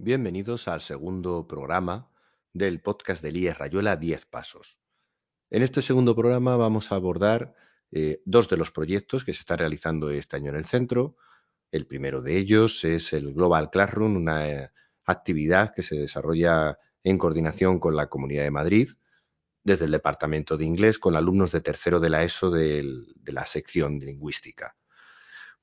Bienvenidos al segundo programa del podcast de Elías Rayuela 10 Pasos. En este segundo programa vamos a abordar eh, dos de los proyectos que se están realizando este año en el centro. El primero de ellos es el Global Classroom, una eh, actividad que se desarrolla en coordinación con la Comunidad de Madrid desde el Departamento de Inglés con alumnos de tercero de la ESO de la sección de lingüística.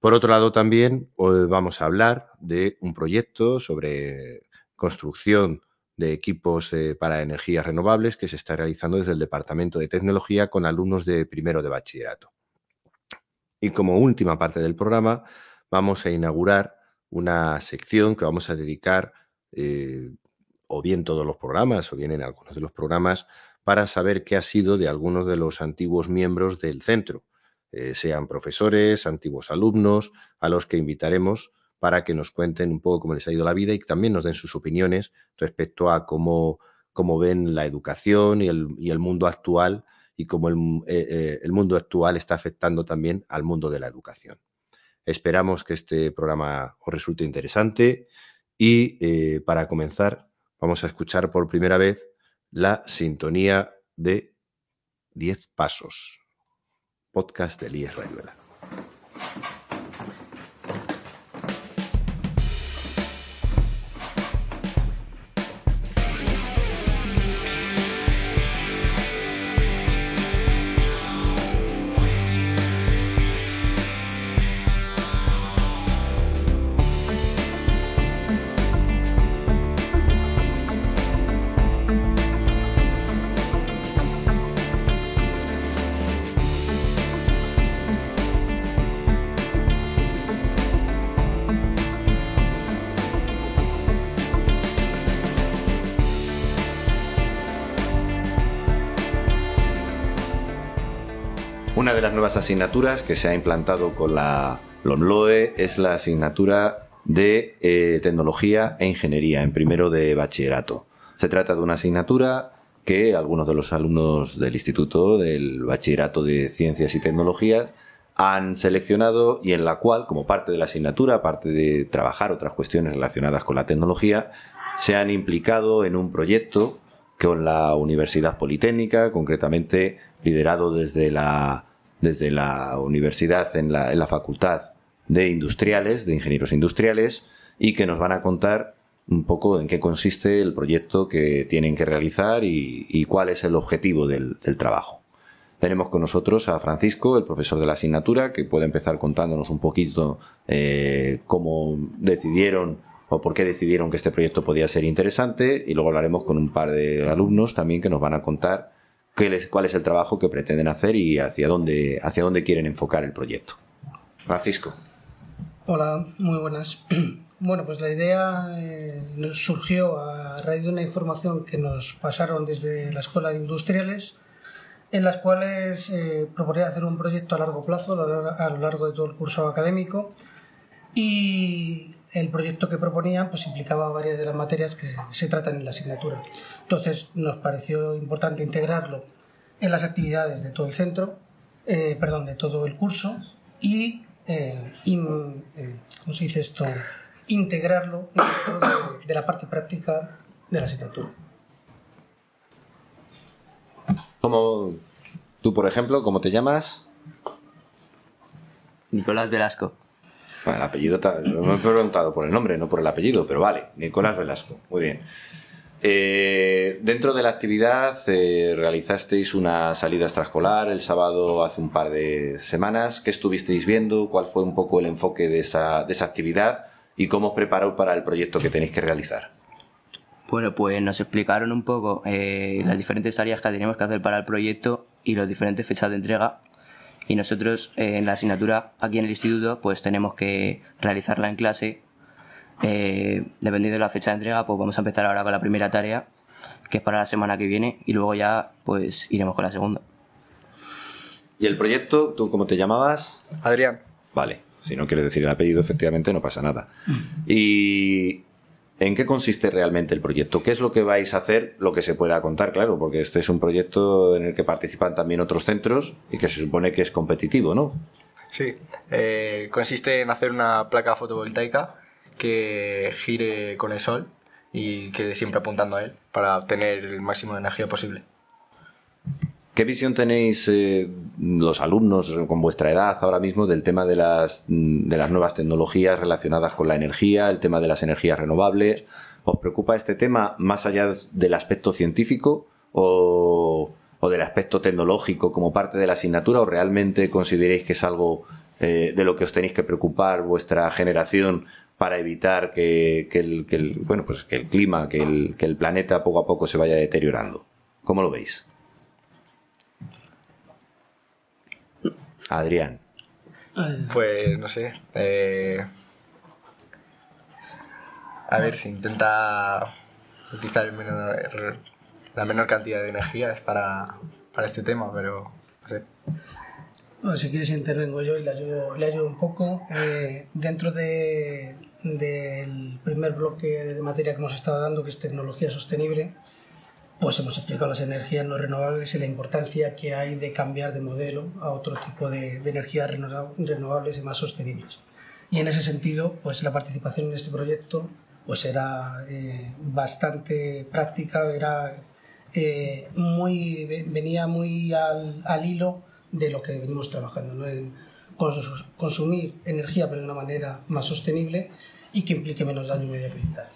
Por otro lado, también vamos a hablar de un proyecto sobre construcción de equipos eh, para energías renovables que se está realizando desde el Departamento de Tecnología con alumnos de primero de bachillerato. Y como última parte del programa, vamos a inaugurar una sección que vamos a dedicar, eh, o bien todos los programas, o bien en algunos de los programas, para saber qué ha sido de algunos de los antiguos miembros del centro eh, sean profesores, antiguos alumnos, a los que invitaremos para que nos cuenten un poco cómo les ha ido la vida y también nos den sus opiniones respecto a cómo, cómo ven la educación y el, y el mundo actual y cómo el, eh, eh, el, mundo actual está afectando también al mundo de la educación. Esperamos que este programa os resulte interesante y para comenzar vamos a escuchar por primera vez la sintonía de 10 pasos podcast de Elías Rayuela. De las nuevas asignaturas que se ha implantado con la LONLOE es la asignatura de eh, tecnología e ingeniería en primero de bachillerato. Se trata de una asignatura que algunos de los alumnos del Instituto del Bachillerato de Ciencias y Tecnologías han seleccionado y en la cual, como parte de la asignatura, aparte de trabajar otras cuestiones relacionadas con la tecnología, se han implicado en un proyecto con la Universidad Politécnica, concretamente liderado desde la desde la universidad en la, en la Facultad de Industriales, de Ingenieros Industriales, y que nos van a contar un poco en qué consiste el proyecto que tienen que realizar y, cuál es el objetivo del, del, trabajo. Tenemos con nosotros a Francisco, el profesor de la asignatura, que puede empezar contándonos un poquito eh, cómo decidieron o por qué decidieron que este proyecto podía ser interesante y luego hablaremos con un par de alumnos también que nos van a contar cuál es el trabajo que pretenden hacer y hacia dónde, hacia dónde quieren enfocar el proyecto. Francisco. Hola, muy buenas. Bueno, pues la idea eh, surgió a raíz de una información que nos pasaron desde la Escuela de Industriales, en las cuales eh, proponía hacer un proyecto a largo plazo, a lo largo de todo el curso académico, y el proyecto que proponían pues implicaba varias de las materias que se, tratan en la asignatura. Entonces nos pareció importante integrarlo en las actividades de todo el centro, eh, perdón, de todo el curso y, eh, eh, ¿cómo se dice esto? Integrarlo de, de la parte práctica de la asignatura. Como tú, por ejemplo, ¿cómo te llamas? Nicolás Velasco. Bueno, el apellido, me he preguntado por el nombre, no por el apellido, pero vale, Nicolás Velasco, muy bien. Eh, dentro de la actividad eh, realizasteis una salida extraescolar el sábado hace un par de semanas. ¿Qué estuvisteis viendo? ¿Cuál fue un poco el enfoque de esa, actividad? ¿Y cómo os prepararon para el proyecto que tenéis que realizar? Bueno, pues nos explicaron un poco eh, las diferentes áreas que tenemos que hacer para el proyecto y las diferentes fechas de entrega y nosotros eh, en la asignatura aquí en el instituto pues tenemos que realizarla en clase. Eh, dependiendo de la fecha de entrega, pues vamos a empezar ahora con la primera tarea, que es para la semana que viene, y luego ya pues iremos con la segunda. ¿Y el proyecto, tú cómo te llamabas? Adrián. Vale, si no quieres decir el apellido, efectivamente no pasa nada. Y ¿En qué consiste realmente el proyecto? ¿Qué es lo que vais a hacer? Lo que se pueda contar, claro, porque este es un proyecto en el que participan también otros centros y que se supone que es competitivo, ¿no? Sí, eh, consiste en hacer una placa fotovoltaica que gire con el sol y que siempre apuntando a él para obtener el máximo de energía posible. ¿Qué visión tenéis eh, los alumnos con vuestra edad ahora mismo del tema de las, de las nuevas tecnologías relacionadas con la energía, el tema de las energías renovables? ¿Os preocupa este tema más allá del aspecto científico o, del aspecto tecnológico como parte de la asignatura o realmente consideréis que es algo eh, de lo que os tenéis que preocupar vuestra generación para evitar que, el, bueno, pues que el clima, que el, que el planeta poco a poco se vaya deteriorando? ¿Cómo lo veis? Adrián. Pues no sé. Eh, a ver, si intenta utilizar la menor cantidad de energías para, para este tema, pero no sé. Bueno, si quieres intervengo yo y le ayudo, le ayudo un poco. Eh, dentro de, del primer bloque de materia que hemos estado dando, que es tecnología sostenible, pues hemos explicado las energías no renovables y la importancia que hay de cambiar de modelo a otro tipo de, energías renovables y más sostenibles. Y en ese sentido, pues la participación en este proyecto pues era eh, bastante práctica, era eh, muy, venía muy al, hilo de lo que venimos trabajando, ¿no? en consumir energía pero de una manera más sostenible y que implique menos daño medioambiental.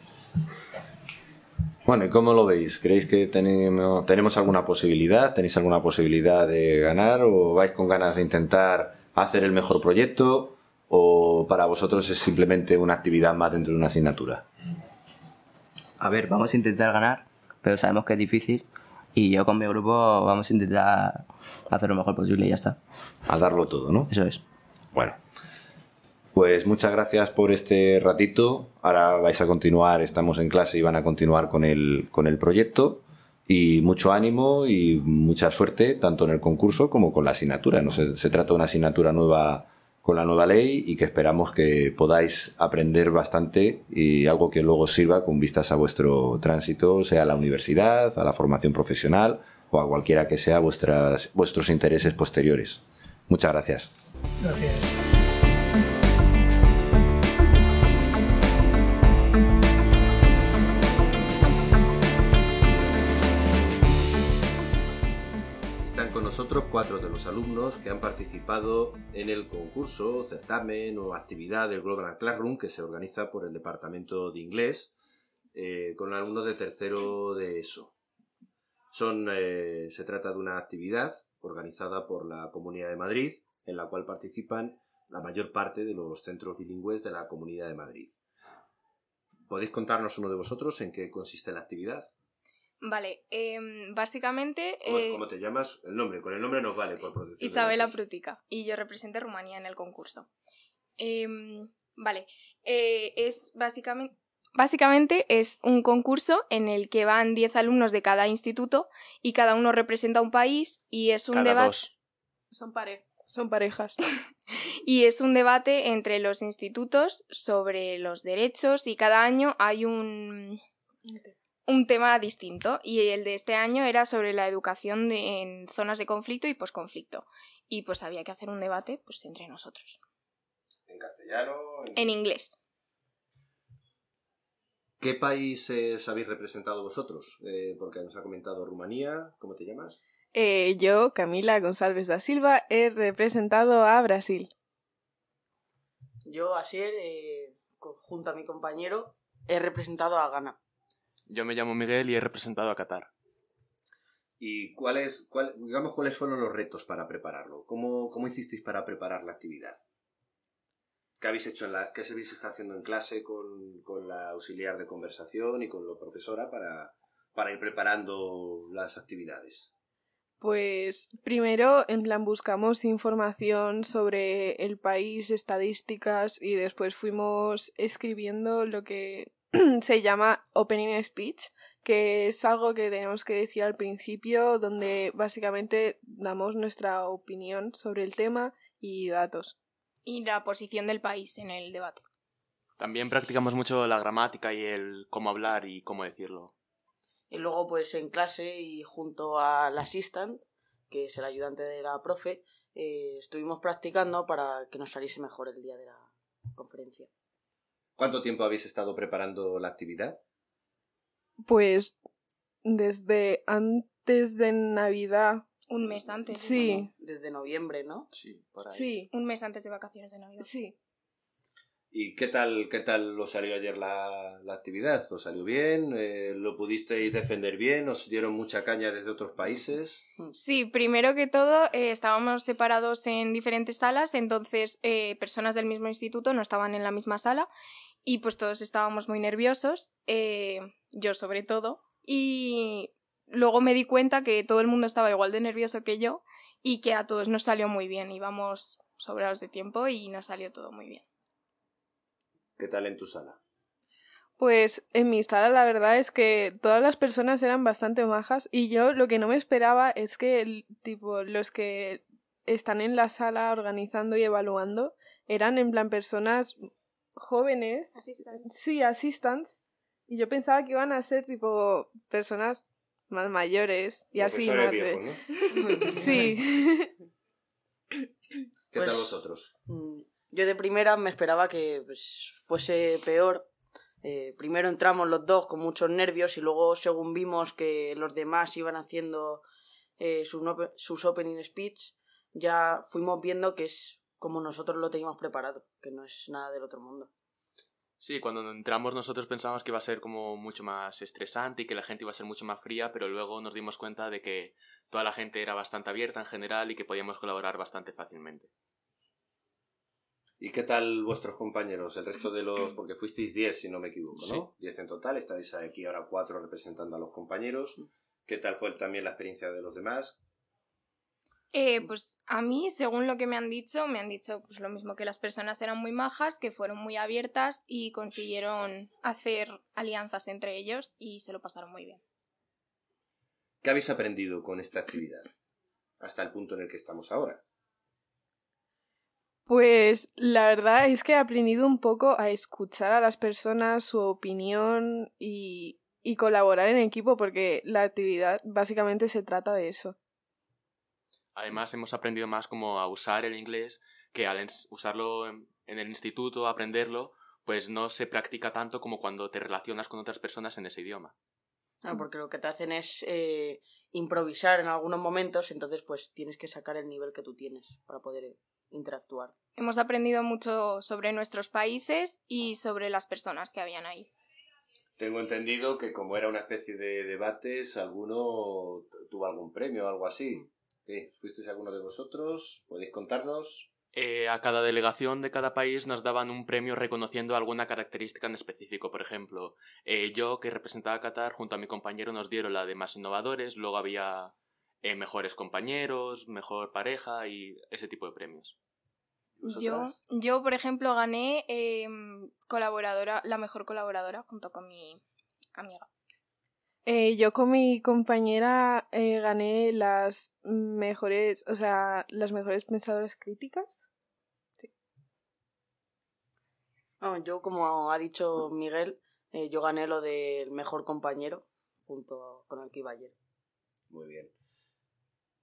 Bueno, ¿y cómo lo veis? ¿Creéis que tenemos, tenemos alguna posibilidad? ¿Tenéis alguna posibilidad de ganar? ¿O vais con ganas de intentar hacer el mejor proyecto? ¿O para vosotros es simplemente una actividad más dentro de una asignatura? A ver, vamos a intentar ganar, pero sabemos que es difícil. Y yo con mi grupo vamos a intentar hacer lo mejor posible y ya está. A darlo todo, ¿no? Eso es. Bueno, pues muchas gracias por este ratito. Ahora vais a continuar, estamos en clase y van a continuar con el, con el proyecto. Y mucho ánimo y mucha suerte, tanto en el concurso como con la asignatura. No se, se trata de una asignatura nueva con la nueva ley y que esperamos que podáis aprender bastante y algo que luego sirva con vistas a vuestro tránsito, sea a la universidad, a la formación profesional o a cualquiera que sea vuestras, vuestros intereses posteriores. Muchas gracias. Gracias. Nosotros cuatro de los alumnos que han participado en el concurso, certamen o actividad del Global Classroom que se organiza por el Departamento de Inglés eh, con alumnos de tercero de ESO. Son, eh, se trata de una actividad organizada por la Comunidad de Madrid en la cual participan la mayor parte de los centros bilingües de la Comunidad de Madrid. ¿Podéis contarnos uno de vosotros en qué consiste la actividad? Vale, em, básicamente... Eh, ¿Cómo, te llamas? El nombre, con el nombre nos vale por protección. Isabela Prutica, y yo represento a Rumanía en el concurso. Em, vale, eh, es básicamente... Básicamente es un concurso en el que van 10 alumnos de cada instituto y cada uno representa un país y es un debate... Son, pare... Son parejas. y es un debate entre los institutos sobre los derechos y cada año hay un un tema distinto y el de este año era sobre la educación en zonas de conflicto y posconflicto. Y pues había que hacer un debate pues entre nosotros. ¿En castellano? En, inglés. ¿Qué países habéis representado vosotros? Eh, porque nos ha comentado Rumanía. ¿Cómo te llamas? Eh, yo, Camila González da Silva, he representado a Brasil. Yo, Asier, eh, junto a mi compañero, he representado a Ghana. Yo me llamo Miguel y he representado a Qatar. ¿Y cuáles, cuál, digamos, cuáles fueron los retos para prepararlo? ¿Cómo, ¿Cómo hicisteis para preparar la actividad? ¿Qué habéis hecho en la, qué se está haciendo en clase con, con, la auxiliar de conversación y con la profesora para, para ir preparando las actividades? Pues primero, en plan, buscamos información sobre el país, estadísticas y después fuimos escribiendo lo que se llama Opening Speech, que es algo que tenemos que decir al principio, donde básicamente damos nuestra opinión sobre el tema y datos. Y la posición del país en el debate. También practicamos mucho la gramática y el cómo hablar y cómo decirlo. Y luego, pues en clase y junto al assistant, que es el ayudante de la profe, eh, estuvimos practicando para que nos saliese mejor el día de la conferencia. ¿Cuánto tiempo habéis estado preparando la actividad? Pues desde antes de Navidad. Un mes antes. Sí. Desde noviembre, ¿no? Sí, por ahí. Sí. Un mes antes de vacaciones de Navidad. Sí. ¿Y qué tal, qué tal os salió ayer la, la actividad? ¿Os salió bien? Eh, ¿Lo pudisteis defender bien? ¿Os dieron mucha caña desde otros países? Sí, primero que todo eh, estábamos separados en diferentes salas, entonces eh, personas del mismo instituto no estaban en la misma sala y pues todos estábamos muy nerviosos, yo sobre todo, y luego me di cuenta que todo el mundo estaba igual de nervioso que yo y que a todos nos salió muy bien, íbamos sobrados de tiempo y nos salió todo muy bien. ¿Qué tal en tu sala? Pues en mi sala la verdad es que todas las personas eran bastante majas y yo lo que no me esperaba es que el, tipo los que están en la sala organizando y evaluando eran en plan personas jóvenes. Sí, assistants. Y yo pensaba que iban a ser tipo personas más mayores y así más de- ¿no? Sí. ¿Qué Pues- tal vosotros? Yo de primera me esperaba que pues, fuese peor. Eh, primero entramos los dos con muchos nervios y luego según vimos que los demás iban haciendo eh, sus, sus opening speech, ya fuimos viendo que es como nosotros lo teníamos preparado, que no es nada del otro mundo. Sí, cuando entramos nosotros pensábamos que iba a ser como mucho más estresante y que la gente iba a ser mucho más fría, pero luego nos dimos cuenta de que toda la gente era bastante abierta en general y que podíamos colaborar bastante fácilmente. ¿Y qué tal vuestros compañeros? El resto de los... Porque fuisteis 10, si no me equivoco, ¿no? 10 en total. Estáis aquí ahora cuatro representando a los compañeros. ¿Qué tal fue también la experiencia de los demás? Eh, pues a mí, según lo que me han dicho, me han dicho pues lo mismo que las personas eran muy majas, que fueron muy abiertas y consiguieron hacer alianzas entre ellos y se lo pasaron muy bien. ¿Qué habéis aprendido con esta actividad? Hasta el punto en el que estamos ahora. Pues la verdad es que he aprendido un poco a escuchar a las personas, su opinión y, y colaborar en equipo porque la actividad básicamente se trata de eso. Además, hemos aprendido más como a usar el inglés, que al usarlo en, en el instituto, aprenderlo, pues no se practica tanto como cuando te relacionas con otras personas en ese idioma. Ah, porque lo que te hacen es eh, improvisar en algunos momentos, entonces pues tienes que sacar el nivel que tú tienes para poder interactuar. Hemos aprendido mucho sobre nuestros países y sobre las personas que habían ahí. Tengo entendido que como era una especie de debates, alguno tuvo algún premio o algo así. ¿Qué? ¿Fuisteis alguno de vosotros? ¿Podéis contarnos? Eh, a cada delegación de cada país nos daban un premio reconociendo alguna característica en específico. Por ejemplo, eh, yo, que representaba a Qatar, junto a mi compañero nos dieron la de más innovadores, luego había eh, mejores compañeros, mejor pareja y ese tipo de premios. Yo, yo, por ejemplo, gané em, colaboradora, la mejor colaboradora junto con mi amiga. Eh, yo con mi compañera eh, gané las mejores, o sea, las mejores pensadoras críticas. Ah, yo, como ha dicho Miguel, eh, yo gané lo del mejor compañero junto con el que iba ayer. Muy bien.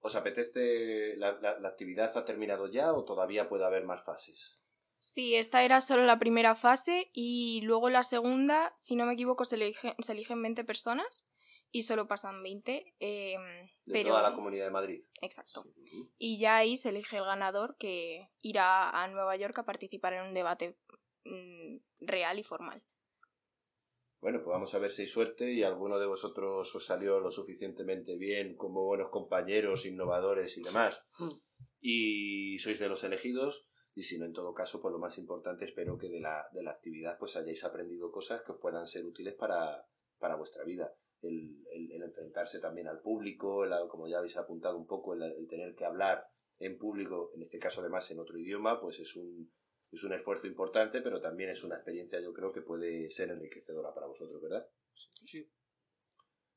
¿Os apetece... La, la- la actividad ha terminado ya o todavía puede haber más fases? Sí, esta era solo la primera fase y luego la segunda, si no me equivoco, se, elige- se eligen 20 personas y solo pasan 20. em, De pero... toda la Comunidad de Madrid. Exacto. Y ya ahí se elige el ganador que irá a Nueva York a participar en un debate mm, real y formal. Bueno, pues vamos a ver si hay suerte y alguno de vosotros os salió lo suficientemente bien como buenos compañeros, innovadores y demás. Y sois de los elegidos. Y si no, en todo caso, pues lo más importante, espero que de la, de la actividad pues hayáis aprendido cosas que os puedan ser útiles para, para vuestra vida. El, el- el enfrentarse también al público, el- como ya habéis apuntado un poco, el, el tener que hablar en público, en este caso además en otro idioma, pues es un, es un esfuerzo importante, pero también es una experiencia yo creo que puede ser enriquecedora para vosotros, ¿verdad? Sí.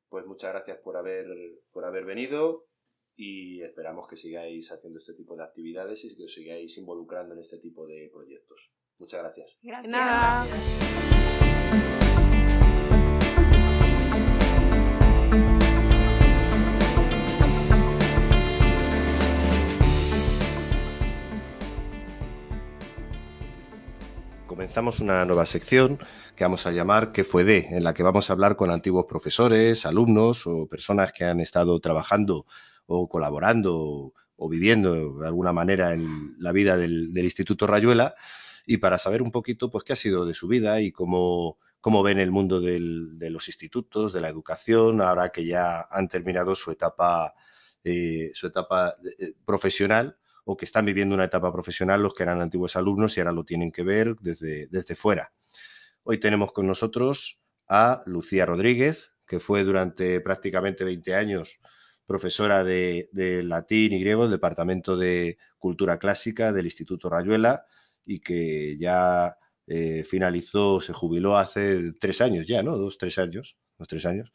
Pues muchas gracias por haber, por haber venido y esperamos que sigáis haciendo este tipo de actividades y que os sigáis involucrando en este tipo de proyectos. Muchas gracias. Gracias. Comenzamos una nueva sección que vamos a llamar ¿Qué fue de? en la que vamos a hablar con antiguos profesores, alumnos o personas que han estado trabajando o colaborando o viviendo de alguna manera en la vida del, Instituto Rayuela y para saber un poquito pues qué ha sido de su vida y cómo, cómo ven el mundo de los institutos, de la educación, ahora que ya han terminado su etapa, eh, su etapa eh, profesional o que están viviendo una etapa profesional los que eran antiguos alumnos y ahora lo tienen que ver desde, desde fuera. Hoy tenemos con nosotros a Lucía Rodríguez, que fue durante prácticamente 20 años profesora de, latín y griego del Departamento de Cultura Clásica del Instituto Rayuela y que ya eh, finalizó, se jubiló hace tres años ya, ¿no? Dos, tres años, dos, tres años.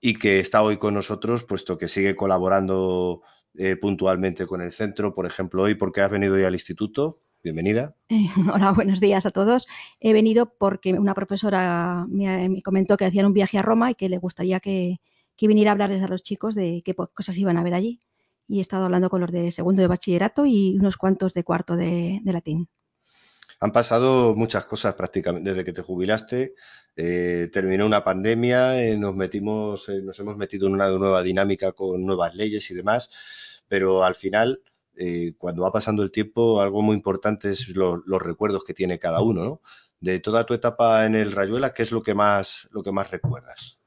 Y que está hoy con nosotros, puesto que sigue colaborando eh, puntualmente con el centro, por ejemplo, hoy, porque has venido hoy al instituto. Bienvenida. Eh, hola, buenos días a todos. He venido porque una profesora me, comentó que hacían un viaje a Roma y que le gustaría que, viniera a hablarles a los chicos de qué cosas iban a ver allí. Y he estado hablando con los de segundo de bachillerato y unos cuantos de cuarto de, latín. Han pasado muchas cosas prácticamente desde que te jubilaste. Eh, terminó una pandemia, nos metimos, nos hemos metido en una nueva dinámica con nuevas leyes y demás pero al final, eh, cuando va pasando el tiempo, algo muy importante es los recuerdos que tiene cada uno, ¿no? De toda tu etapa en el Rayuela, ¿qué es lo que más, lo que más recuerdas?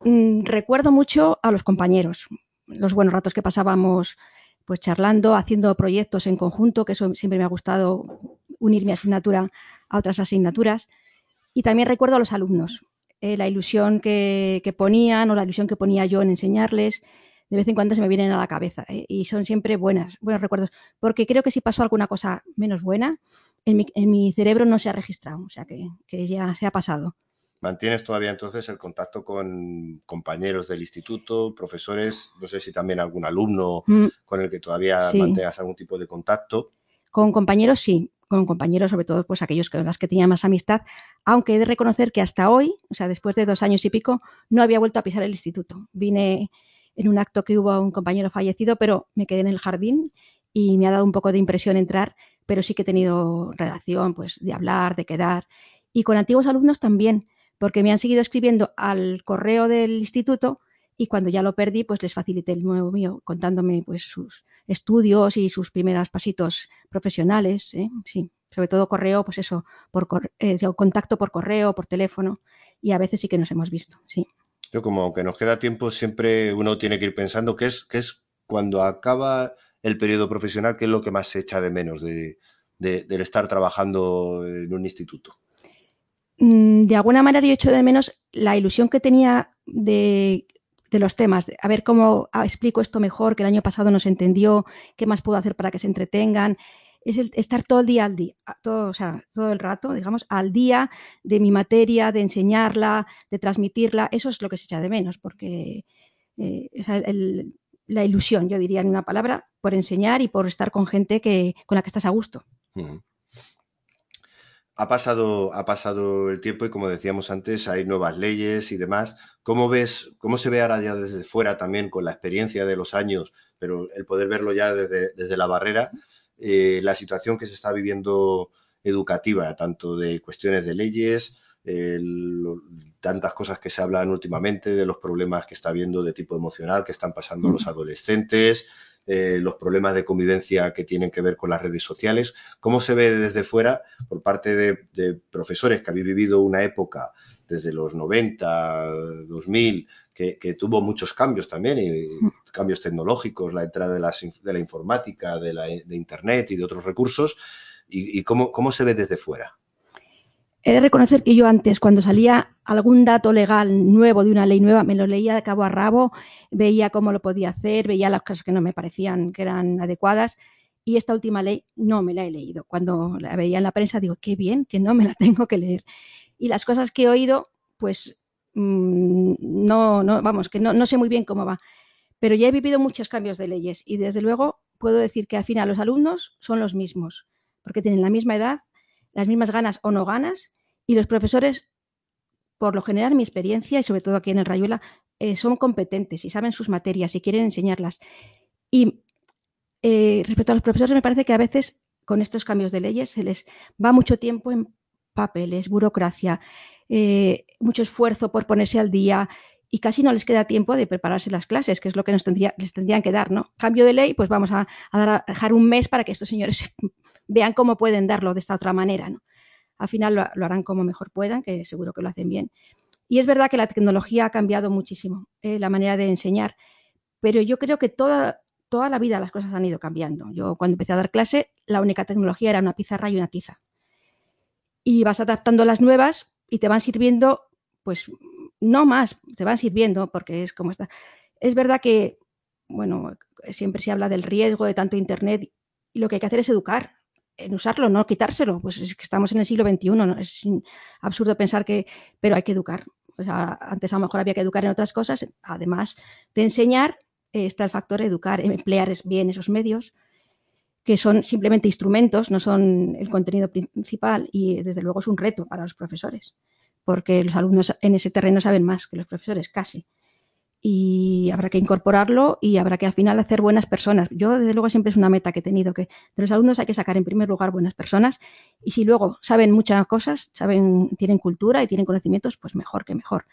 Mm, recuerdo mucho a los compañeros, los buenos ratos que pasábamos pues charlando, haciendo proyectos en conjunto, que eso siempre me ha gustado unir mi asignatura a otras asignaturas. Y también recuerdo a los alumnos, eh, la ilusión que, que, ponían o la ilusión que ponía yo en enseñarles, de vez en cuando se me vienen a la cabeza ¿eh? y son siempre buenas, buenos recuerdos, porque creo que si pasó alguna cosa menos buena, en mi, cerebro no se ha registrado, o sea que, ya se ha pasado. ¿Mantienes todavía entonces el contacto con compañeros del instituto, profesores? No sé si también algún alumno mm. con el que todavía mantengas algún tipo de contacto. Con compañeros sí, con compañeros, sobre todo pues aquellos con los que tenía más amistad, aunque he de reconocer que hasta hoy, o sea, después de dos años y pico, no había vuelto a pisar el instituto. Vine en un acto que hubo un compañero fallecido, pero me quedé en el jardín y me ha dado un poco de impresión entrar, pero sí que he tenido relación, pues, de hablar, de quedar. Y con antiguos alumnos también, porque me han seguido escribiendo al correo del instituto y cuando ya lo perdí, pues les facilité el nuevo mío, contándome pues sus estudios y sus primeros pasitos profesionales, ¿eh? sí, sobre todo correo, pues eso, por eh, contacto por correo, por teléfono, y a veces sí que nos hemos visto, sí. Yo como aunque nos queda tiempo, siempre uno tiene que ir pensando qué es, qué es cuando acaba el periodo profesional, qué es lo que más se echa de menos de, del estar trabajando en un instituto. Mm, de alguna manera yo echo de menos la ilusión que tenía de, de los temas, a ver cómo ah, explico esto mejor, que el año pasado no se entendió, qué más puedo hacer para que se entretengan, es el estar todo el día al día, todo, o sea, todo el rato, digamos, al día de mi materia, de enseñarla, de transmitirla, eso es lo que se echa de menos, porque eh, la ilusión, yo diría en una palabra, por enseñar y por estar con gente que, con la que estás a gusto. Ha pasado, ha pasado el tiempo y como decíamos antes, hay nuevas leyes y demás. ¿Cómo ves, cómo se ve ahora ya desde fuera también con la experiencia de los años, pero el poder verlo ya desde, desde la barrera? Eh, la situación que se está viviendo educativa, tanto de cuestiones de leyes, tantas cosas que se hablan últimamente, de los problemas que está habiendo de tipo emocional que están pasando los adolescentes, eh, los problemas de convivencia que tienen que ver con las redes sociales. ¿Cómo se ve desde fuera por parte de, profesores que habéis vivido una época desde los 90, 2000, que, tuvo muchos cambios también, y, cambios tecnológicos, la entrada de, la informática, de, la, de Internet y de otros recursos, y, cómo, cómo se ve desde fuera. He de reconocer que yo antes, cuando salía algún dato legal nuevo de una ley nueva, me lo leía de cabo a rabo, veía cómo lo podía hacer, veía las cosas que no me parecían que eran adecuadas. Y esta última ley no me la he leído. Cuando la veía en la prensa digo, qué bien, que no me la tengo que leer. Y las cosas que he oído, pues mm, no, no, vamos, que no, no sé muy bien cómo va. Pero ya he vivido muchos cambios de leyes y desde luego puedo decir que al final los alumnos son los mismos, porque tienen la misma edad, las mismas ganas o no ganas, y los profesores, por lo general, mi experiencia, y sobre todo aquí en el Rayuela, eh, son competentes y saben sus materias y quieren enseñarlas. Y eh, respecto a los profesores, me parece que a veces con estos cambios de leyes se les va mucho tiempo en papeles, burocracia, eh, mucho esfuerzo por ponerse al día y casi no les queda tiempo de prepararse las clases, que es lo que nos tendría, les tendrían que dar, ¿no? Cambio de ley, pues vamos a, dejar un mes para que estos señores vean cómo pueden darlo de esta otra manera, ¿no? Al final lo, harán como mejor puedan, que seguro que lo hacen bien. Y es verdad que la tecnología ha cambiado muchísimo eh, la manera de enseñar, pero yo creo que toda, toda la vida las cosas han ido cambiando. Yo cuando empecé a dar clase, la única tecnología era una pizarra y una tiza. Y vas adaptando las nuevas y te van sirviendo, pues no más, te van sirviendo porque es como está. Es verdad que, bueno, siempre se habla del riesgo de tanto Internet y lo que hay que hacer es educar en usarlo, no quitárselo. Pues es que estamos en el siglo XXI, ¿no? es absurdo pensar que, pero hay que educar. antes a lo mejor había que educar en otras cosas, además de enseñar, está el factor educar, emplear bien esos medios, que son simplemente instrumentos, no son el contenido principal y desde luego es un reto para los profesores, porque los alumnos en ese terreno saben más que los profesores, casi y habrá que incorporarlo y habrá que al final hacer buenas personas. Yo, desde luego, siempre es una meta que he tenido, que de los alumnos hay que sacar en primer lugar buenas personas y si luego saben muchas cosas, saben, tienen cultura y tienen conocimientos, pues mejor que mejor.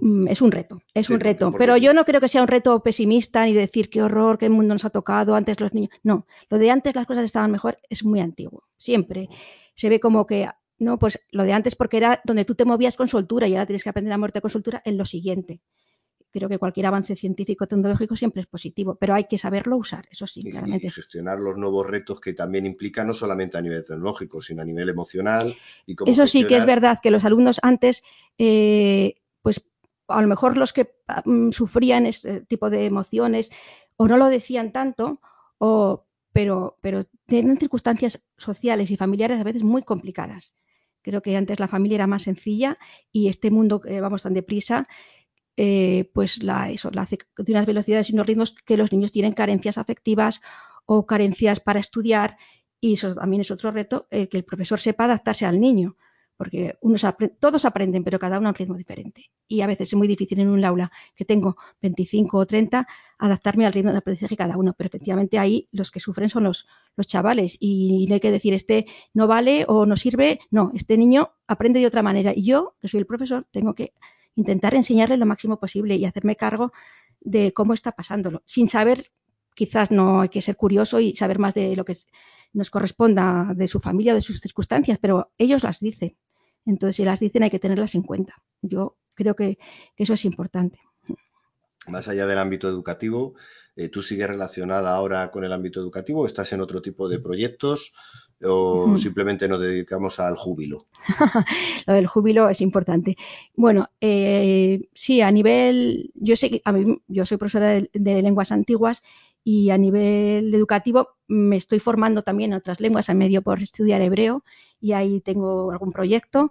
Mm, es un reto, es un reto, pero yo no creo que sea un reto pesimista ni decir qué horror, qué mundo nos ha tocado antes los niños. No, lo de antes las cosas estaban mejor es muy antiguo, siempre. Se ve como que no, pues lo de antes porque era donde tú te movías con soltura y ahora tienes que aprender a moverte con soltura en lo siguiente creo que cualquier avance científico tecnológico siempre es positivo, pero hay que saberlo usar, eso sí, claramente. Y gestionar los nuevos retos que también implica no solamente a nivel tecnológico, sino a nivel emocional. Y eso sí que es verdad que los alumnos antes, eh, pues a lo mejor los que mm, sufrían este tipo de emociones o no lo decían tanto, o, pero, pero tienen circunstancias sociales y familiares a veces muy complicadas. Creo que antes la familia era más sencilla y este mundo que vamos tan deprisa eh, pues la hace de unas velocidades y unos ritmos que los niños tienen carencias afectivas o carencias para estudiar y eso también es otro reto, el que el profesor sepa adaptarse al niño, porque unos todos aprenden, pero cada uno a un ritmo diferente. Y a veces es muy difícil en un aula que tengo 25 o 30 adaptarme al ritmo de aprendizaje cada uno, pero efectivamente ahí los que sufren son los, los chavales y no hay que decir este no vale o no sirve, no, este niño aprende de otra manera y yo, que soy el profesor, tengo que intentar enseñarle lo máximo posible y hacerme cargo de cómo está pasándolo. Sin saber, quizás no hay que ser curioso y saber más de lo que nos corresponda de su familia o de sus circunstancias, pero ellos las dicen. Entonces, si las dicen, hay que tenerlas en cuenta. Yo creo que, eso es importante. Más allá del ámbito educativo, eh, ¿tú sigues relacionada ahora con el ámbito educativo? ¿Estás en otro tipo de proyectos? o simplemente nos dedicamos al júbilo? Lo del júbilo es importante. Bueno, eh, sí, a nivel, yo sé a mí, yo soy profesora de, lenguas antiguas y a nivel educativo me estoy formando también en otras lenguas, a medio por estudiar hebreo y ahí tengo algún proyecto,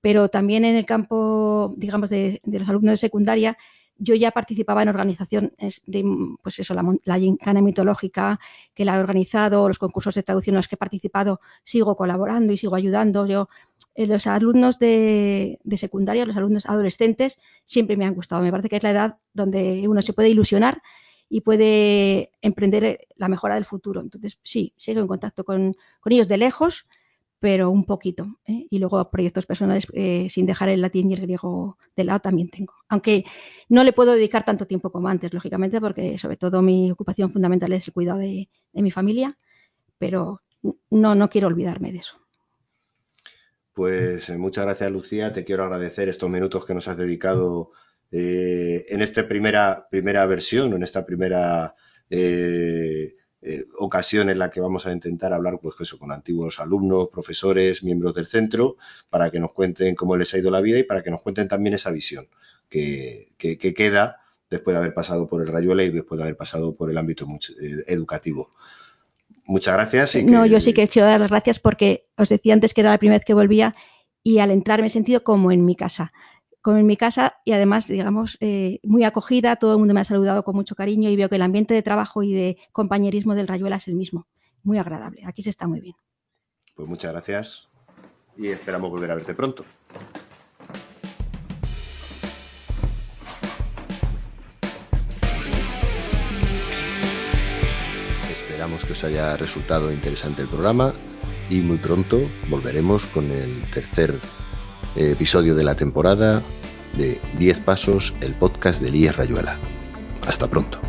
pero también en el campo, digamos, de, de los alumnos de secundaria yo ya participaba en organizaciones de, pues eso, la, la mitológica que la he organizado, los concursos de traducción en los que he participado, sigo colaborando y sigo ayudando. Yo, eh, los alumnos de, secundaria, los alumnos adolescentes, siempre me han gustado. Me parece que es la edad donde uno se puede ilusionar y puede emprender la mejora del futuro. Entonces, sí, sigo en contacto con, con ellos de lejos, pero un poquito. ¿eh? Y luego proyectos personales eh, sin dejar el latín y el griego de lado también tengo. Aunque no le puedo dedicar tanto tiempo como antes, lógicamente, porque sobre todo mi ocupación fundamental es el cuidado de, mi familia, pero no, no quiero olvidarme de eso. Pues eh, muchas gracias, Lucía. Te quiero agradecer estos minutos que nos has dedicado en esta primera, primera versión, en esta primera eh, ocasión en la que vamos a intentar hablar pues eso, con antiguos alumnos, profesores, miembros del centro, para que nos cuenten cómo les ha ido la vida y para que nos cuenten también esa visión que, queda después de haber pasado por el Rayuela y después de haber pasado por el ámbito eh, educativo. Muchas gracias. No, yo sí que hecho dar las gracias porque os decía antes que era la primera vez que volvía y al entrar me he sentido como en mi casa en mi casa y además, digamos, eh, muy acogida, todo el mundo me ha saludado con mucho cariño y veo que el ambiente de trabajo y de compañerismo del Rayuela es el mismo, muy agradable, aquí se está muy bien. Pues muchas gracias y esperamos volver a verte pronto. Esperamos que os haya resultado interesante el programa y muy pronto volveremos con el tercer episodio de la temporada de 10 Pasos, el podcast de Elías Rayuela. Hasta pronto.